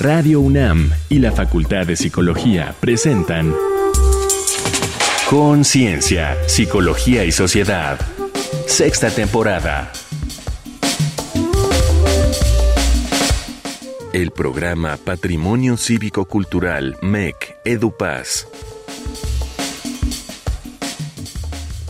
Radio UNAM y la Facultad de Psicología presentan Conciencia, Psicología y Sociedad. Sexta temporada. El programa Patrimonio Cívico Cultural MEC EduPaz.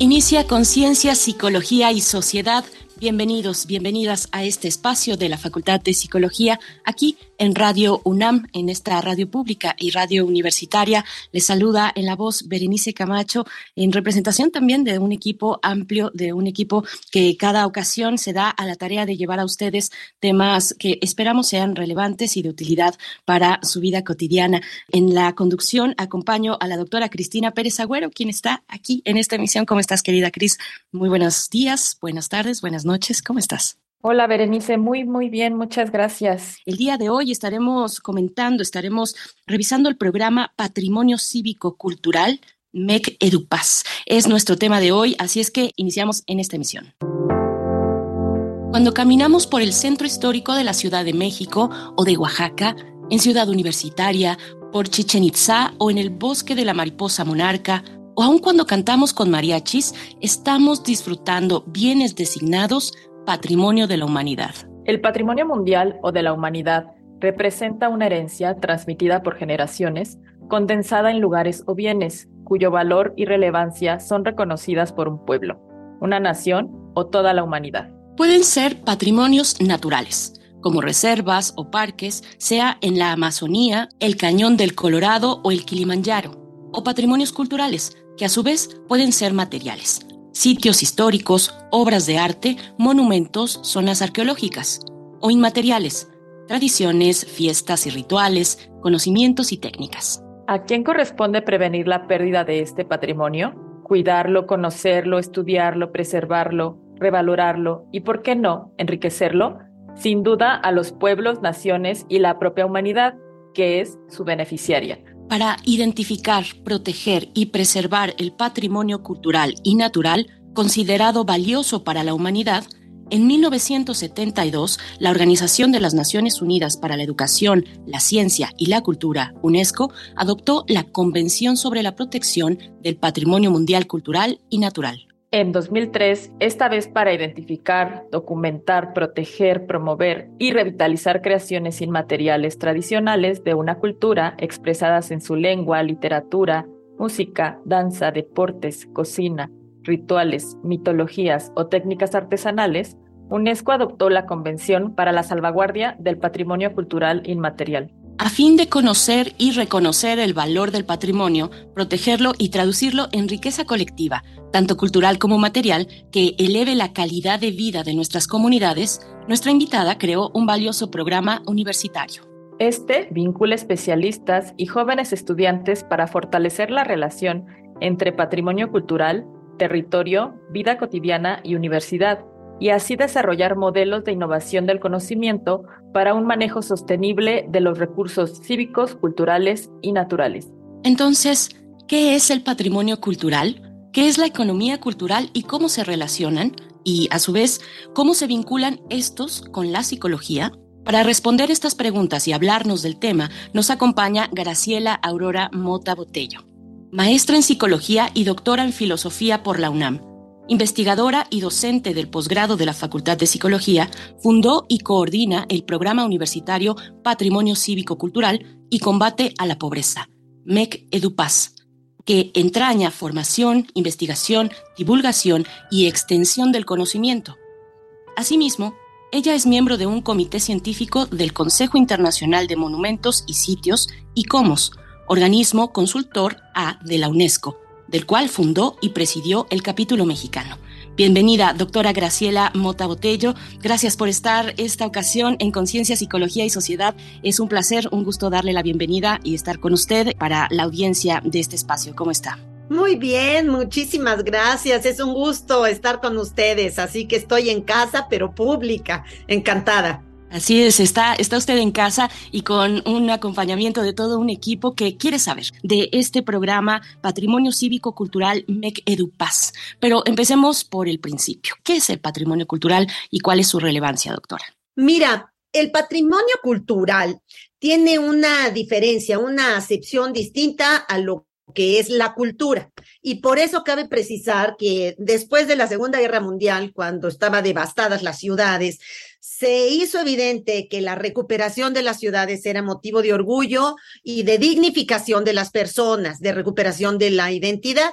Inicia Conciencia, Psicología y Sociedad Bienvenidos, bienvenidas a este espacio de la Facultad de Psicología aquí en Radio UNAM, en esta radio pública y radio universitaria. Les saluda en la voz Berenice Camacho, en representación también de un equipo amplio, de un equipo que cada ocasión se da a la tarea de llevar a ustedes temas que esperamos sean relevantes y de utilidad para su vida cotidiana. En la conducción acompaño a la doctora Cristina Pérez Agüero, quien está aquí en esta emisión. ¿Cómo estás, querida Cris? Muy buenos días, buenas tardes, buenas noches. ¿Cómo estás? Hola, Berenice. Muy, muy bien. Muchas gracias. El día de hoy estaremos comentando, estaremos revisando el programa Patrimonio Cívico Cultural MEC Edupaz. Es nuestro tema de hoy, así es que iniciamos en esta emisión. Cuando caminamos por el centro histórico de la Ciudad de México o de Oaxaca, en Ciudad Universitaria, por Chichen Itzá o en el bosque de la mariposa monarca, o aun cuando cantamos con mariachis, estamos disfrutando bienes designados patrimonio de la humanidad. El patrimonio mundial o de la humanidad representa una herencia transmitida por generaciones, condensada en lugares o bienes, cuyo valor y relevancia son reconocidas por un pueblo, una nación o toda la humanidad. Pueden ser patrimonios naturales, como reservas o parques, sea en la Amazonía, el Cañón del Colorado o el Kilimanjaro, o patrimonios culturales, que a su vez pueden ser materiales, sitios históricos, obras de arte, monumentos, zonas arqueológicas, o inmateriales, tradiciones, fiestas y rituales, conocimientos y técnicas. ¿A quién corresponde prevenir la pérdida de este patrimonio? Cuidarlo, conocerlo, estudiarlo, preservarlo, revalorarlo y, por qué no, enriquecerlo? Sin duda a los pueblos, naciones y la propia humanidad, que es su beneficiaria para identificar, proteger y preservar el patrimonio cultural y natural considerado valioso para la humanidad, en 1972, la Organización de las Naciones Unidas para la Educación, la Ciencia y la Cultura, UNESCO, adoptó la Convención sobre la Protección del Patrimonio Mundial Cultural y Natural en 2003, esta vez para identificar, documentar, proteger, promover y revitalizar creaciones inmateriales tradicionales de una cultura expresadas en su lengua, literatura, música, danza, deportes, cocina, rituales, mitologías o técnicas artesanales, UNESCO adoptó la Convención para la Salvaguardia del Patrimonio Cultural Inmaterial a fin de conocer y reconocer el valor del patrimonio, protegerlo y traducirlo en riqueza colectiva, tanto cultural como material, que eleve la calidad de vida de nuestras comunidades, nuestra invitada creó un valioso programa universitario. Este vincula especialistas y jóvenes estudiantes para fortalecer la relación entre patrimonio cultural, territorio, vida cotidiana y universidad, y así desarrollar modelos de innovación del conocimiento para un manejo sostenible de los recursos cívicos, culturales y naturales. Entonces, ¿qué es el patrimonio cultural? ¿Qué es la economía cultural y cómo se relacionan? Y, a su vez, ¿cómo se vinculan estos con la psicología? Para responder estas preguntas y hablarnos del tema, nos acompaña Graciela Aurora Mota Botello, maestra en psicología y doctora en filosofía por la UNAM investigadora y docente del posgrado de la Facultad de Psicología, fundó y coordina el programa universitario Patrimonio Cívico Cultural y Combate a la Pobreza, MEC EduPaz, que entraña formación, investigación, divulgación y extensión del conocimiento. Asimismo, ella es miembro de un comité científico del Consejo Internacional de Monumentos y Sitios, ICOMOS, organismo consultor A de la UNESCO, del cual fundó y presidió el capítulo mexicano. Bienvenida, doctora Graciela Mota Botello. Gracias por estar esta ocasión en Conciencia, Psicología y Sociedad. Es un placer, un gusto darle la bienvenida y estar con usted para la audiencia de este espacio. ¿Cómo está? Muy bien, muchísimas gracias. Es un gusto estar con ustedes. Así que estoy en casa, pero pública. Encantada. Así es, está, usted en casa y con un acompañamiento de todo un equipo que quiere saber de este programa Patrimonio Cívico Cultural MEC EduPaz. Pero empecemos por el principio. ¿Qué es el patrimonio cultural y cuál es su relevancia, doctora? Mira, El patrimonio cultural tiene una diferencia, una acepción distinta a lo que es la cultura. Y por eso cabe precisar que después de la Segunda Guerra Mundial, cuando estaban devastadas las ciudades, se hizo evidente que la recuperación de las ciudades era motivo de orgullo y de dignificación de las personas, de recuperación de la identidad.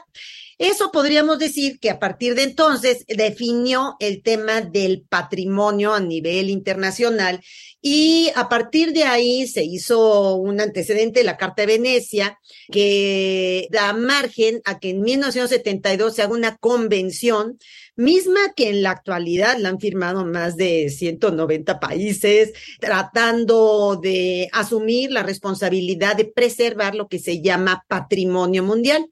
Eso podríamos decir que a partir de entonces definió el tema del patrimonio a nivel internacional y a partir de ahí se hizo un antecedente, la Carta de Venecia, que da margen a que en 1972 se haga una convención misma que en la actualidad la han firmado más de 190 países, tratando de asumir la responsabilidad de preservar lo que se llama patrimonio mundial.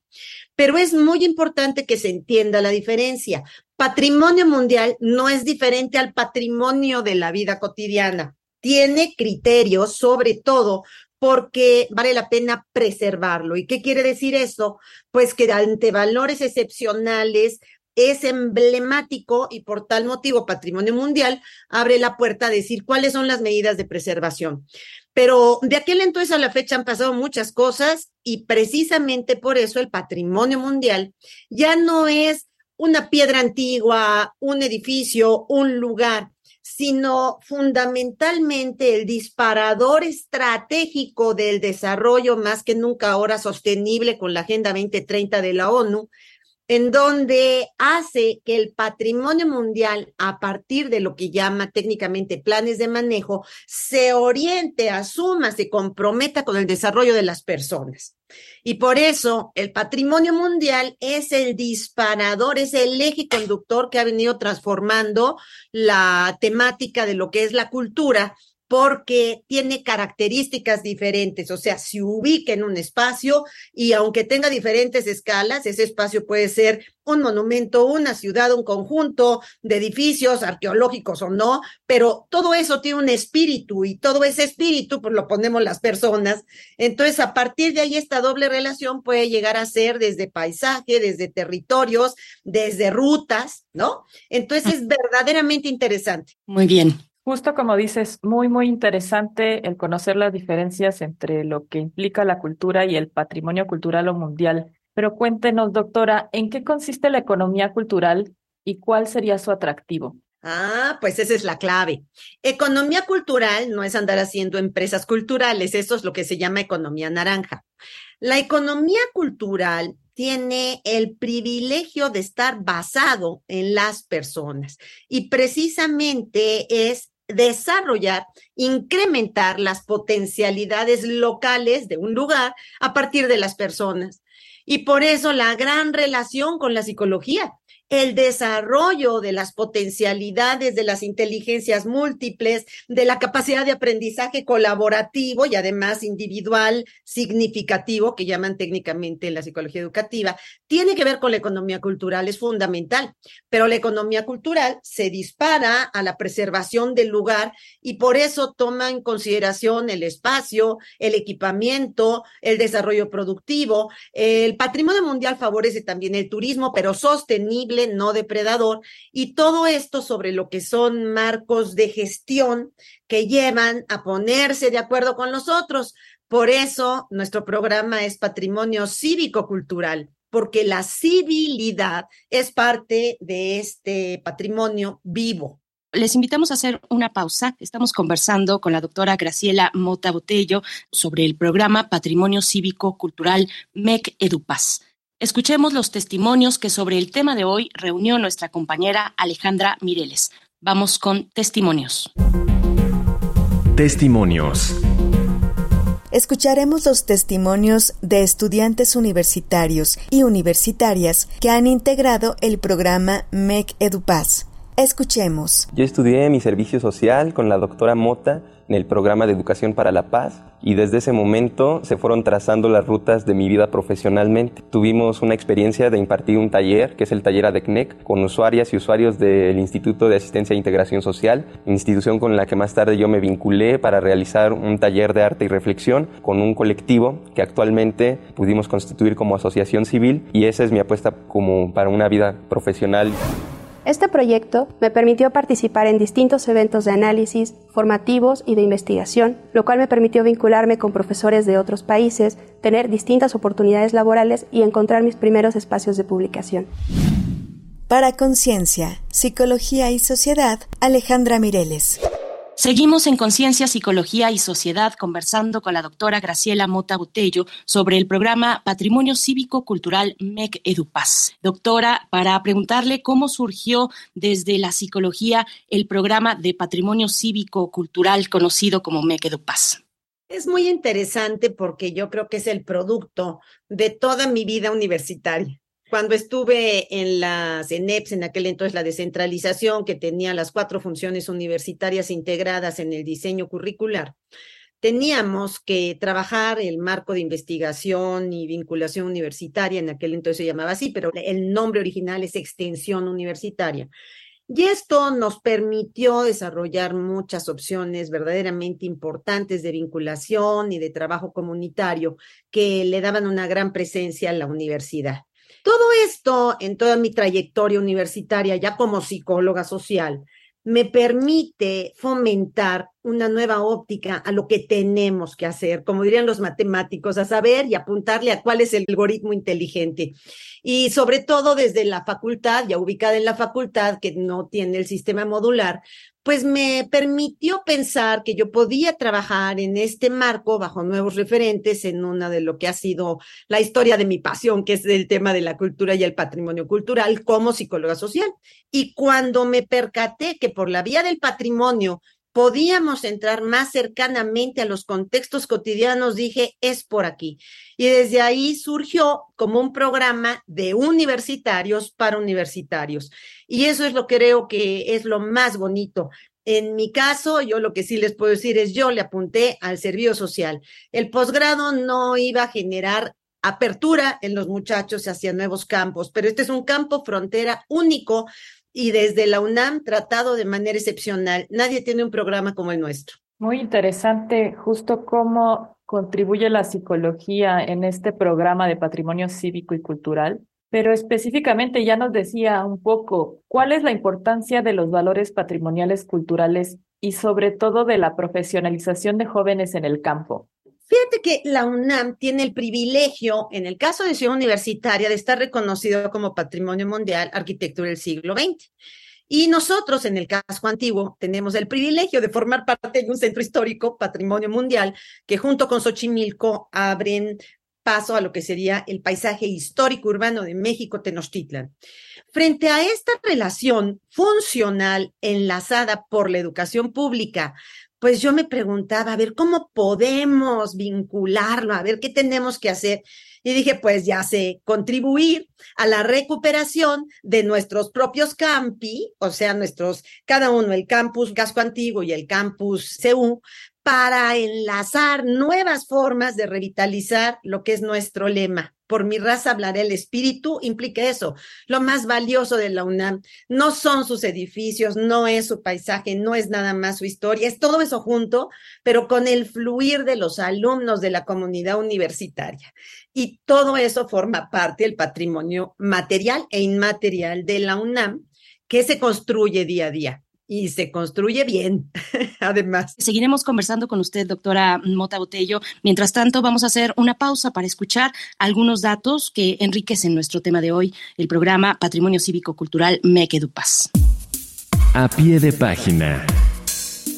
Pero es muy importante que se entienda la diferencia. Patrimonio mundial no es diferente al patrimonio de la vida cotidiana. Tiene criterios, sobre todo porque vale la pena preservarlo. ¿Y qué quiere decir eso? Pues que ante valores excepcionales es emblemático y por tal motivo Patrimonio Mundial abre la puerta a decir cuáles son las medidas de preservación. Pero de aquel entonces a la fecha han pasado muchas cosas y precisamente por eso el patrimonio mundial ya no es una piedra antigua, un edificio, un lugar, sino fundamentalmente el disparador estratégico del desarrollo más que nunca ahora sostenible con la Agenda 2030 de la ONU, en donde hace que el patrimonio mundial, a partir de lo que llama técnicamente planes de manejo, se oriente, asuma, se comprometa con el desarrollo de las personas. Y por eso el patrimonio mundial es el disparador, es el eje conductor que ha venido transformando la temática de lo que es la cultura porque tiene características diferentes, o sea, se ubica en un espacio y aunque tenga diferentes escalas, ese espacio puede ser un monumento, una ciudad, un conjunto de edificios arqueológicos o no, pero todo eso tiene un espíritu y todo ese espíritu pues lo ponemos las personas. Entonces, a partir de ahí esta doble relación puede llegar a ser desde paisaje, desde territorios, desde rutas, ¿no? Entonces es verdaderamente interesante. Muy bien. Justo como dices, muy, muy interesante el conocer las diferencias entre lo que implica la cultura y el patrimonio cultural o mundial. Pero cuéntenos, doctora, ¿en qué consiste la economía cultural y cuál sería su atractivo? Ah, pues esa es la clave. Economía cultural no es andar haciendo empresas culturales, eso es lo que se llama economía naranja. La economía cultural tiene el privilegio de estar basado en las personas y precisamente es desarrollar, incrementar las potencialidades locales de un lugar a partir de las personas. Y por eso la gran relación con la psicología, el desarrollo de las potencialidades de las inteligencias múltiples, de la capacidad de aprendizaje colaborativo y además individual significativo, que llaman técnicamente en la psicología educativa, tiene que ver con la economía cultural, es fundamental. Pero la economía cultural se dispara a la preservación del lugar y por eso toma en consideración el espacio, el equipamiento, el desarrollo productivo. El patrimonio mundial favorece también el turismo, pero sostenible no depredador, y todo esto sobre lo que son marcos de gestión que llevan a ponerse de acuerdo con los otros. Por eso nuestro programa es Patrimonio Cívico-Cultural, porque la civilidad es parte de este patrimonio vivo les invitamos a hacer una pausa. Estamos conversando con la doctora Graciela Mota Botello sobre el programa Patrimonio Cívico Cultural MEC Edupaz. Escuchemos los testimonios que sobre el tema de hoy reunió nuestra compañera Alejandra Mireles. Vamos con testimonios. Testimonios. Escucharemos los testimonios de estudiantes universitarios y universitarias que han integrado el programa MEC EduPaz. Escuchemos. Yo estudié mi servicio social con la doctora Mota en el programa de Educación para la Paz y desde ese momento se fueron trazando las rutas de mi vida profesionalmente. Tuvimos una experiencia de impartir un taller, que es el taller ADECNEC, con usuarias y usuarios del Instituto de Asistencia e Integración Social, institución con la que más tarde yo me vinculé para realizar un taller de arte y reflexión con un colectivo que actualmente pudimos constituir como asociación civil y esa es mi apuesta como para una vida profesional. Este proyecto me permitió participar en distintos eventos de análisis, formativos y de investigación, lo cual me permitió vincularme con profesores de otros países, tener distintas oportunidades laborales y encontrar mis primeros espacios de publicación. Para Conciencia, Psicología y Sociedad, Alejandra Mireles. Seguimos en Conciencia, Psicología y Sociedad conversando con la doctora Graciela Mota Botello sobre el programa Patrimonio Cívico Cultural MEC Edupaz. Doctora, para preguntarle cómo surgió desde la psicología el programa de Patrimonio Cívico Cultural conocido como MEC Edupaz. Es muy interesante porque yo creo que es el producto de toda mi vida universitaria cuando estuve en la CENEPS, en aquel entonces la descentralización, que tenía las cuatro funciones universitarias integradas en el diseño curricular, teníamos que trabajar el marco de investigación y vinculación universitaria, en aquel entonces se llamaba así, pero el nombre original es extensión universitaria. Y esto nos permitió desarrollar muchas opciones verdaderamente importantes de vinculación y de trabajo comunitario que le daban una gran presencia a la universidad. Todo esto en toda mi trayectoria universitaria, ya como psicóloga social, me permite fomentar una nueva óptica a lo que tenemos que hacer, como dirían los matemáticos, a saber y apuntarle a cuál es el algoritmo inteligente. Y sobre todo desde la facultad, ya ubicada en la facultad, que no tiene el sistema modular, pues me permitió pensar que yo podía trabajar en este marco bajo nuevos referentes en una de lo que ha sido la historia de mi pasión, que es el tema de la cultura y el patrimonio cultural como psicóloga social. Y cuando me percaté que por la vía del patrimonio podíamos entrar más cercanamente a los contextos cotidianos, dije, es por aquí. Y desde ahí surgió como un programa de universitarios para universitarios. Y eso es lo que creo que es lo más bonito. En mi caso, yo lo que sí les puedo decir es, yo le apunté al servicio social. El posgrado no iba a generar apertura en los muchachos hacia nuevos campos, pero este es un campo frontera único y desde la UNAM tratado de manera excepcional. Nadie tiene un programa como el nuestro. Muy interesante justo cómo contribuye la psicología en este programa de patrimonio cívico y cultural, pero específicamente ya nos decía un poco cuál es la importancia de los valores patrimoniales culturales y sobre todo de la profesionalización de jóvenes en el campo. Fíjate que la UNAM tiene el privilegio, en el caso de Ciudad Universitaria, de estar reconocido como Patrimonio Mundial Arquitectura del siglo XX. Y nosotros, en el casco antiguo, tenemos el privilegio de formar parte de un centro histórico, Patrimonio Mundial, que junto con Xochimilco abren paso a lo que sería el paisaje histórico urbano de México, Tenochtitlan. Frente a esta relación funcional enlazada por la educación pública pues yo me preguntaba, a ver, ¿cómo podemos vincularlo? A ver, ¿qué tenemos que hacer? Y dije, pues ya sé, contribuir a la recuperación de nuestros propios campi, o sea, nuestros, cada uno, el campus Gasco Antiguo y el campus CU, para enlazar nuevas formas de revitalizar lo que es nuestro lema. Por mi raza hablaré el espíritu, implica eso. Lo más valioso de la UNAM no son sus edificios, no es su paisaje, no es nada más su historia, es todo eso junto, pero con el fluir de los alumnos de la comunidad universitaria. Y todo eso forma parte del patrimonio material e inmaterial de la UNAM que se construye día a día y se construye bien, además. Seguiremos conversando con usted, doctora Mota Botello. Mientras tanto, vamos a hacer una pausa para escuchar algunos datos que enriquecen nuestro tema de hoy, el programa Patrimonio Cívico Cultural Mequedupaz. A pie de página.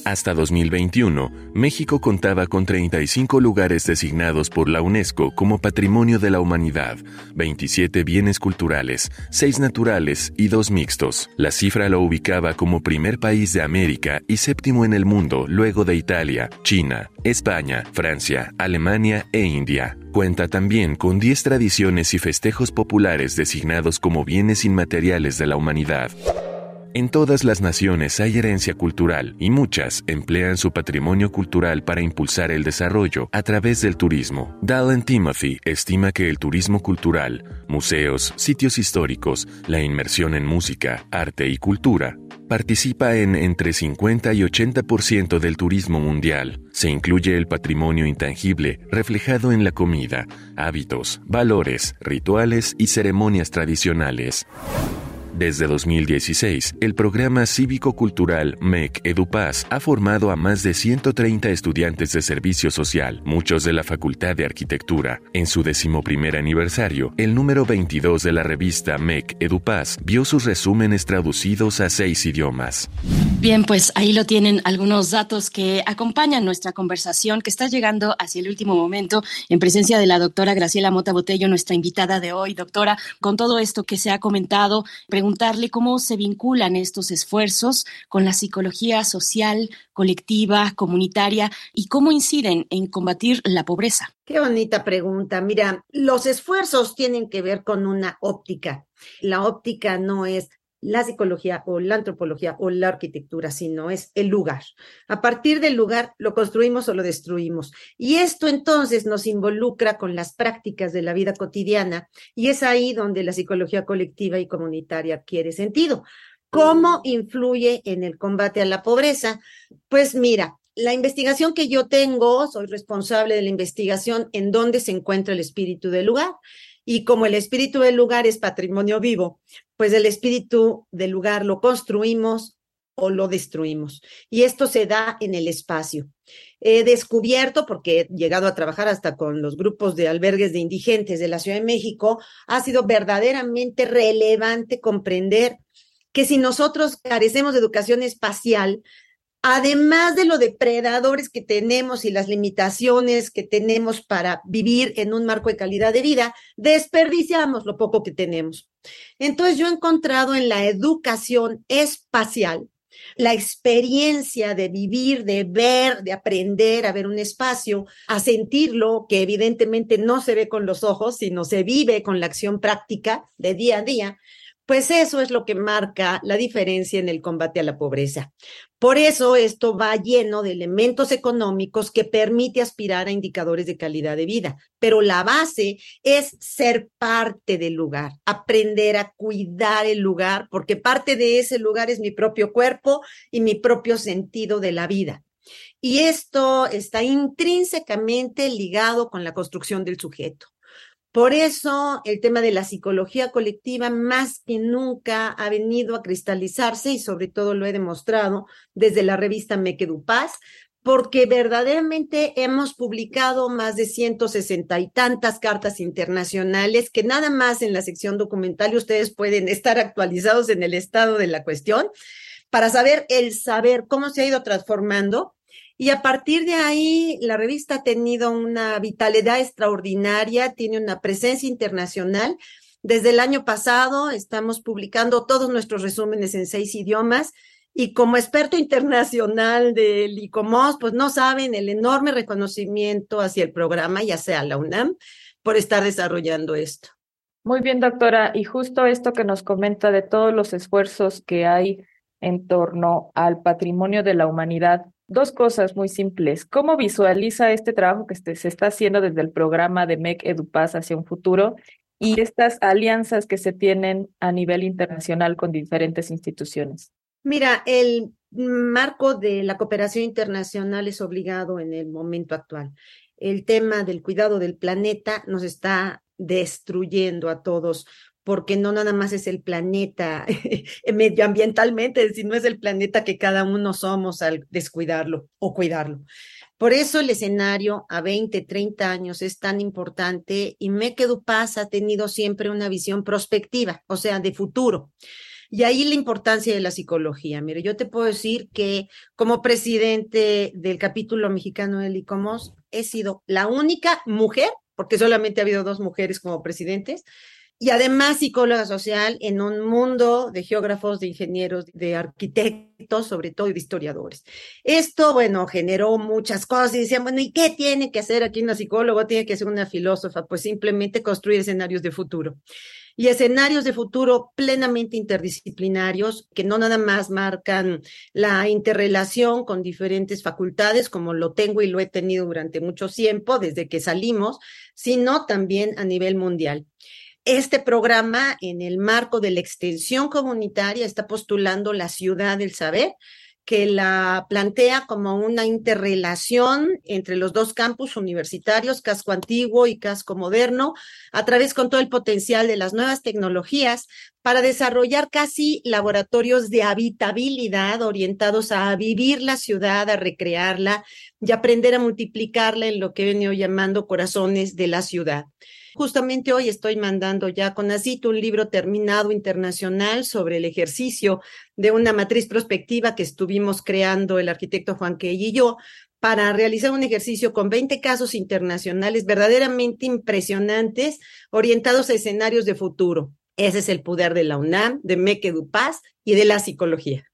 Hasta 2021, México contaba con 35 lugares designados por la UNESCO como Patrimonio de la Humanidad, 27 bienes culturales, 6 naturales y 2 mixtos. La cifra lo ubicaba como primer país de América y séptimo en el mundo luego de Italia, China, España, Francia, Alemania e India. Cuenta también con 10 tradiciones y festejos populares designados como bienes inmateriales de la humanidad. En todas las naciones hay herencia cultural y muchas emplean su patrimonio cultural para impulsar el desarrollo a través del turismo. Dallin Timothy estima que el turismo cultural, museos, sitios históricos, la inmersión en música, arte y cultura, participa en entre 50 y 80% del turismo mundial. Se incluye el patrimonio intangible reflejado en la comida, hábitos, valores, rituales y ceremonias tradicionales. Desde 2016, el programa cívico-cultural MEC EduPaz ha formado a más de 130 estudiantes de servicio social, muchos de la Facultad de Arquitectura. En su decimoprimer aniversario, el número 22 de la revista MEC EduPaz vio sus resúmenes traducidos a seis idiomas. Bien, pues ahí lo tienen algunos datos que acompañan nuestra conversación que está llegando hacia el último momento en presencia de la doctora Graciela Mota Botello, nuestra invitada de hoy. Doctora, con todo esto que se ha comentado, preguntarle cómo se vinculan estos esfuerzos con la psicología social, colectiva, comunitaria y cómo inciden en combatir la pobreza. Qué bonita pregunta. Mira, los esfuerzos tienen que ver con una óptica. La óptica no es la psicología o la antropología o la arquitectura, sino es el lugar. A partir del lugar lo construimos o lo destruimos. Y esto entonces nos involucra con las prácticas de la vida cotidiana y es ahí donde la psicología colectiva y comunitaria adquiere sentido. ¿Cómo influye en el combate a la pobreza? Pues mira, la investigación que yo tengo, soy responsable de la investigación en dónde se encuentra el espíritu del lugar. Y como el espíritu del lugar es patrimonio vivo, pues el espíritu del lugar lo construimos o lo destruimos. Y esto se da en el espacio. He descubierto, porque he llegado a trabajar hasta con los grupos de albergues de indigentes de la Ciudad de México, ha sido verdaderamente relevante comprender que si nosotros carecemos de educación espacial, además de los depredadores que tenemos y las limitaciones que tenemos para vivir en un marco de calidad de vida, desperdiciamos lo poco que tenemos. Entonces yo he encontrado en la educación espacial la experiencia de vivir, de ver, de aprender a ver un espacio, a sentirlo, que evidentemente no se ve con los ojos, sino se vive con la acción práctica de día a día, pues eso es lo que marca la diferencia en el combate a la pobreza. Por eso esto va lleno de elementos económicos que permite aspirar a indicadores de calidad de vida, pero la base es ser parte del lugar, aprender a cuidar el lugar, porque parte de ese lugar es mi propio cuerpo y mi propio sentido de la vida. Y esto está intrínsecamente ligado con la construcción del sujeto. Por eso el tema de la psicología colectiva más que nunca ha venido a cristalizarse y sobre todo lo he demostrado desde la revista Mequedupaz, porque verdaderamente hemos publicado más de 160 y tantas cartas internacionales que nada más en la sección documental ustedes pueden estar actualizados en el estado de la cuestión para saber el saber cómo se ha ido transformando y a partir de ahí, la revista ha tenido una vitalidad extraordinaria, tiene una presencia internacional. Desde el año pasado estamos publicando todos nuestros resúmenes en seis idiomas y como experto internacional del ICOMOS, pues no saben el enorme reconocimiento hacia el programa, ya sea la UNAM, por estar desarrollando esto. Muy bien, doctora. Y justo esto que nos comenta de todos los esfuerzos que hay en torno al patrimonio de la humanidad dos cosas muy simples. ¿Cómo visualiza este trabajo que se está haciendo desde el programa de MEC EduPaz hacia un futuro y estas alianzas que se tienen a nivel internacional con diferentes instituciones? Mira, el marco de la cooperación internacional es obligado en el momento actual. El tema del cuidado del planeta nos está destruyendo a todos porque no nada más es el planeta medioambientalmente, sino es el planeta que cada uno somos al descuidarlo o cuidarlo. Por eso el escenario a 20, 30 años es tan importante y Mequedu Paz ha tenido siempre una visión prospectiva, o sea, de futuro. Y ahí la importancia de la psicología. Mire, yo te puedo decir que como presidente del capítulo mexicano del ICOMOS, he sido la única mujer, porque solamente ha habido dos mujeres como presidentes, y además psicóloga social en un mundo de geógrafos, de ingenieros, de arquitectos, sobre todo y de historiadores. Esto, bueno, generó muchas cosas y decían, bueno, ¿y qué tiene que hacer aquí una psicóloga? Tiene que ser una filósofa, pues simplemente construir escenarios de futuro. Y escenarios de futuro plenamente interdisciplinarios que no nada más marcan la interrelación con diferentes facultades, como lo tengo y lo he tenido durante mucho tiempo, desde que salimos, sino también a nivel mundial. Este programa, en el marco de la extensión comunitaria, está postulando la ciudad del saber, que la plantea como una interrelación entre los dos campus universitarios, casco antiguo y casco moderno, a través con todo el potencial de las nuevas tecnologías para desarrollar casi laboratorios de habitabilidad orientados a vivir la ciudad, a recrearla y aprender a multiplicarla en lo que he venido llamando corazones de la ciudad. Justamente hoy estoy mandando ya con Acito un libro terminado internacional sobre el ejercicio de una matriz prospectiva que estuvimos creando el arquitecto Juan Key y yo para realizar un ejercicio con 20 casos internacionales verdaderamente impresionantes orientados a escenarios de futuro. Ese es el poder de la UNAM, de Meque Dupaz y de la psicología.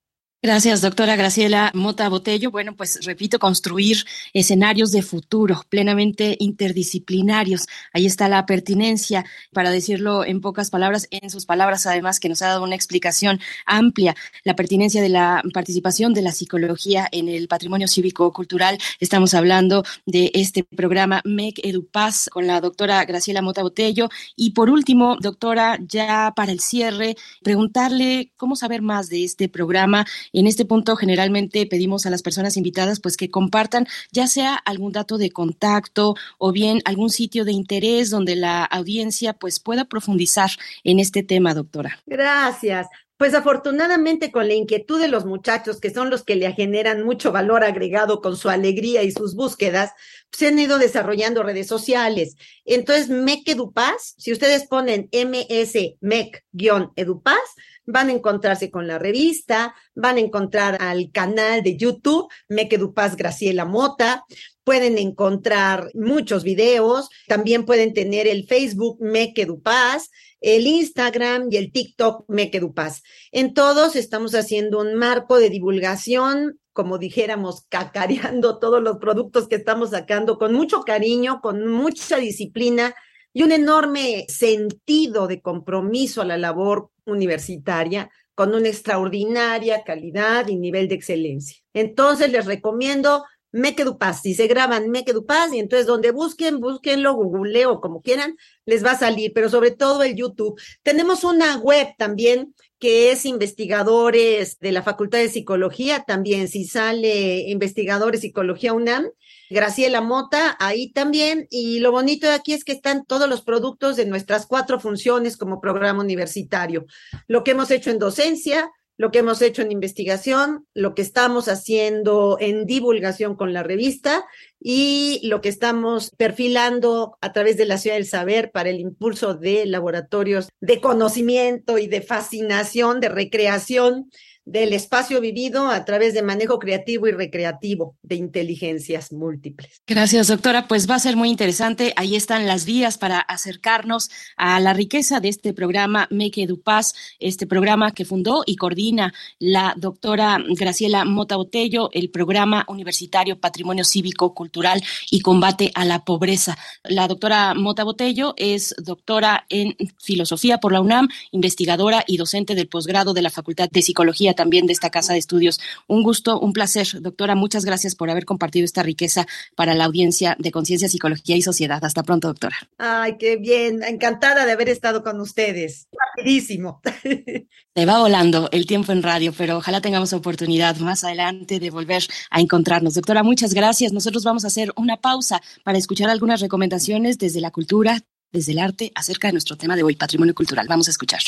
Gracias, doctora Graciela Mota Botello. Bueno, pues repito, construir escenarios de futuro plenamente interdisciplinarios. Ahí está la pertinencia, para decirlo en pocas palabras, en sus palabras además que nos ha dado una explicación amplia, la pertinencia de la participación de la psicología en el patrimonio cívico-cultural. Estamos hablando de este programa MEC EduPaz con la doctora Graciela Mota Botello. Y por último, doctora, ya para el cierre, preguntarle cómo saber más de este programa en este punto generalmente pedimos a las personas invitadas pues que compartan ya sea algún dato de contacto o bien algún sitio de interés donde la audiencia pues pueda profundizar en este tema, doctora. Gracias. Pues afortunadamente con la inquietud de los muchachos, que son los que le generan mucho valor agregado con su alegría y sus búsquedas, se han ido desarrollando redes sociales. Entonces, MEC Edupaz, si ustedes ponen MS MEC-Edupaz, van a encontrarse con la revista, van a encontrar al canal de YouTube, Me Quedo Paz Graciela Mota, pueden encontrar muchos videos, también pueden tener el Facebook Me Quedo Paz, el Instagram y el TikTok Me Quedo Paz. En todos estamos haciendo un marco de divulgación, como dijéramos, cacareando todos los productos que estamos sacando con mucho cariño, con mucha disciplina y un enorme sentido de compromiso a la labor universitaria con una extraordinaria calidad y nivel de excelencia. Entonces les recomiendo Mequedupaz, si se graban Mequedupaz y entonces donde busquen, búsquenlo, google o como quieran, les va a salir, pero sobre todo el YouTube. Tenemos una web también que es investigadores de la Facultad de Psicología, también si sale investigadores Psicología UNAM, Graciela Mota, ahí también. Y lo bonito de aquí es que están todos los productos de nuestras cuatro funciones como programa universitario. Lo que hemos hecho en docencia, lo que hemos hecho en investigación, lo que estamos haciendo en divulgación con la revista y lo que estamos perfilando a través de la Ciudad del Saber para el impulso de laboratorios de conocimiento y de fascinación, de recreación del espacio vivido a través de manejo creativo y recreativo de inteligencias múltiples. Gracias, doctora. Pues va a ser muy interesante. Ahí están las vías para acercarnos a la riqueza de este programa Make Paz, este programa que fundó y coordina la doctora Graciela Mota Botello, el programa universitario Patrimonio Cívico, Cultural y Combate a la Pobreza. La doctora Mota Botello es doctora en filosofía por la UNAM, investigadora y docente del posgrado de la Facultad de Psicología también de esta casa de estudios. Un gusto, un placer, doctora. Muchas gracias por haber compartido esta riqueza para la audiencia de Conciencia, Psicología y Sociedad. Hasta pronto, doctora. Ay, qué bien. Encantada de haber estado con ustedes. Rapidísimo. Se va volando el tiempo en radio, pero ojalá tengamos oportunidad más adelante de volver a encontrarnos. Doctora, muchas gracias. Nosotros vamos a hacer una pausa para escuchar algunas recomendaciones desde la cultura, desde el arte acerca de nuestro tema de hoy, patrimonio cultural. Vamos a escuchar.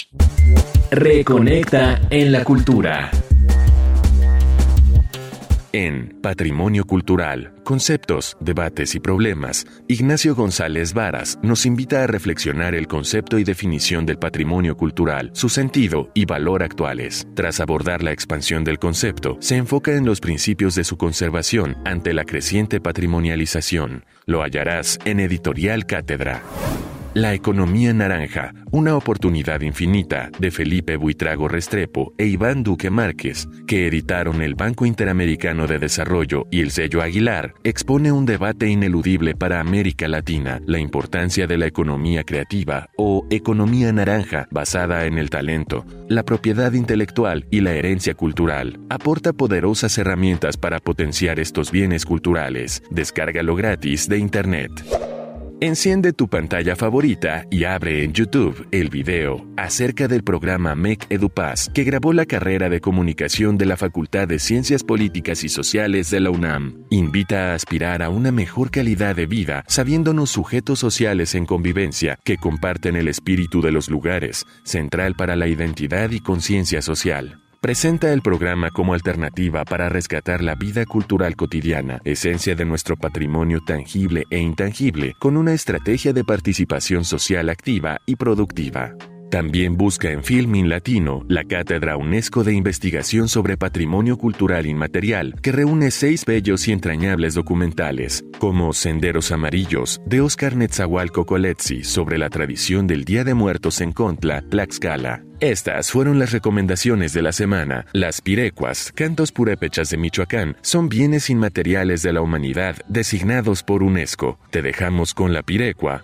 Reconecta en la cultura. En Patrimonio Cultural, Conceptos, Debates y Problemas, Ignacio González Varas nos invita a reflexionar el concepto y definición del patrimonio cultural, su sentido y valor actuales. Tras abordar la expansión del concepto, se enfoca en los principios de su conservación ante la creciente patrimonialización. Lo hallarás en Editorial Cátedra. La economía naranja, una oportunidad infinita, de Felipe Buitrago Restrepo e Iván Duque Márquez, que editaron el Banco Interamericano de Desarrollo y el sello Aguilar, expone un debate ineludible para América Latina, la importancia de la economía creativa o economía naranja basada en el talento, la propiedad intelectual y la herencia cultural. Aporta poderosas herramientas para potenciar estos bienes culturales. Descárgalo gratis de Internet. Enciende tu pantalla favorita y abre en YouTube el video acerca del programa MEC EduPaz que grabó la carrera de comunicación de la Facultad de Ciencias Políticas y Sociales de la UNAM. Invita a aspirar a una mejor calidad de vida sabiéndonos sujetos sociales en convivencia que comparten el espíritu de los lugares, central para la identidad y conciencia social presenta el programa como alternativa para rescatar la vida cultural cotidiana, esencia de nuestro patrimonio tangible e intangible, con una estrategia de participación social activa y productiva. También busca en Filmin Latino la Cátedra UNESCO de Investigación sobre Patrimonio Cultural Inmaterial, que reúne seis bellos y entrañables documentales, como Senderos Amarillos, de Oscar Netzahualco Coletzi, sobre la tradición del Día de Muertos en Contla, Tlaxcala. Estas fueron las recomendaciones de la semana. Las pirecuas, cantos purépechas de Michoacán, son bienes inmateriales de la humanidad designados por UNESCO. Te dejamos con la pirecua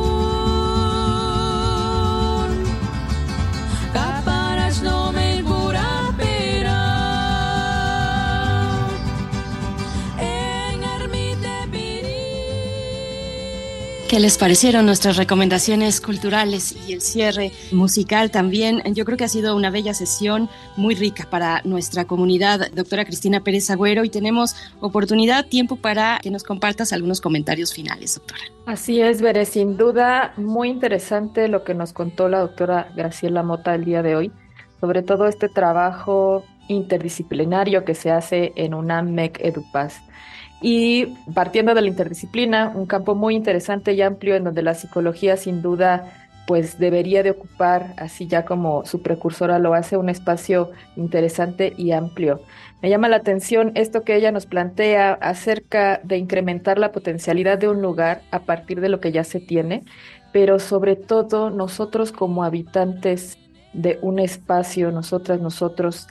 ¿Qué les parecieron nuestras recomendaciones culturales y el cierre musical también? Yo creo que ha sido una bella sesión, muy rica para nuestra comunidad, doctora Cristina Pérez Agüero, y tenemos oportunidad, tiempo para que nos compartas algunos comentarios finales, doctora. Así es, Veré, sin duda muy interesante lo que nos contó la doctora Graciela Mota el día de hoy, sobre todo este trabajo interdisciplinario que se hace en UNAM MEC EduPaz. Y partiendo de la interdisciplina, un campo muy interesante y amplio en donde la psicología sin duda pues debería de ocupar, así ya como su precursora lo hace, un espacio interesante y amplio. Me llama la atención esto que ella nos plantea acerca de incrementar la potencialidad de un lugar a partir de lo que ya se tiene, pero sobre todo nosotros como habitantes de un espacio, nosotras, nosotros,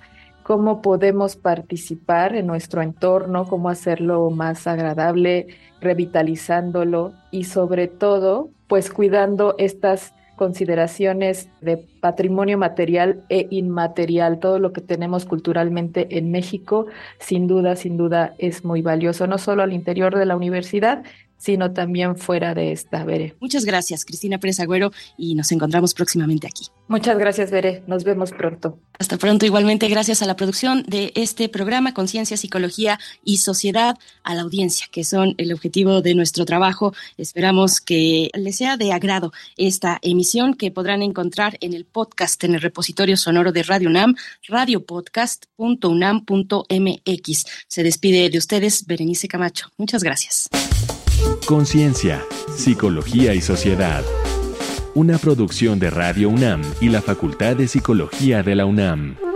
cómo podemos participar en nuestro entorno, cómo hacerlo más agradable, revitalizándolo y sobre todo, pues cuidando estas consideraciones de patrimonio material e inmaterial, todo lo que tenemos culturalmente en México, sin duda, sin duda es muy valioso, no solo al interior de la universidad, sino también fuera de esta, Bere. Muchas gracias, Cristina Pérez Agüero, y nos encontramos próximamente aquí. Muchas gracias, Bere. Nos vemos pronto. Hasta pronto. Igualmente, gracias a la producción de este programa Conciencia, Psicología y Sociedad, a la audiencia, que son el objetivo de nuestro trabajo. Esperamos que les sea de agrado esta emisión que podrán encontrar en el podcast, en el repositorio sonoro de Radio UNAM, radiopodcast.unam.mx. Se despide de ustedes, Berenice Camacho. Muchas gracias. Conciencia, Psicología y Sociedad. Una producción de Radio UNAM y la Facultad de Psicología de la UNAM.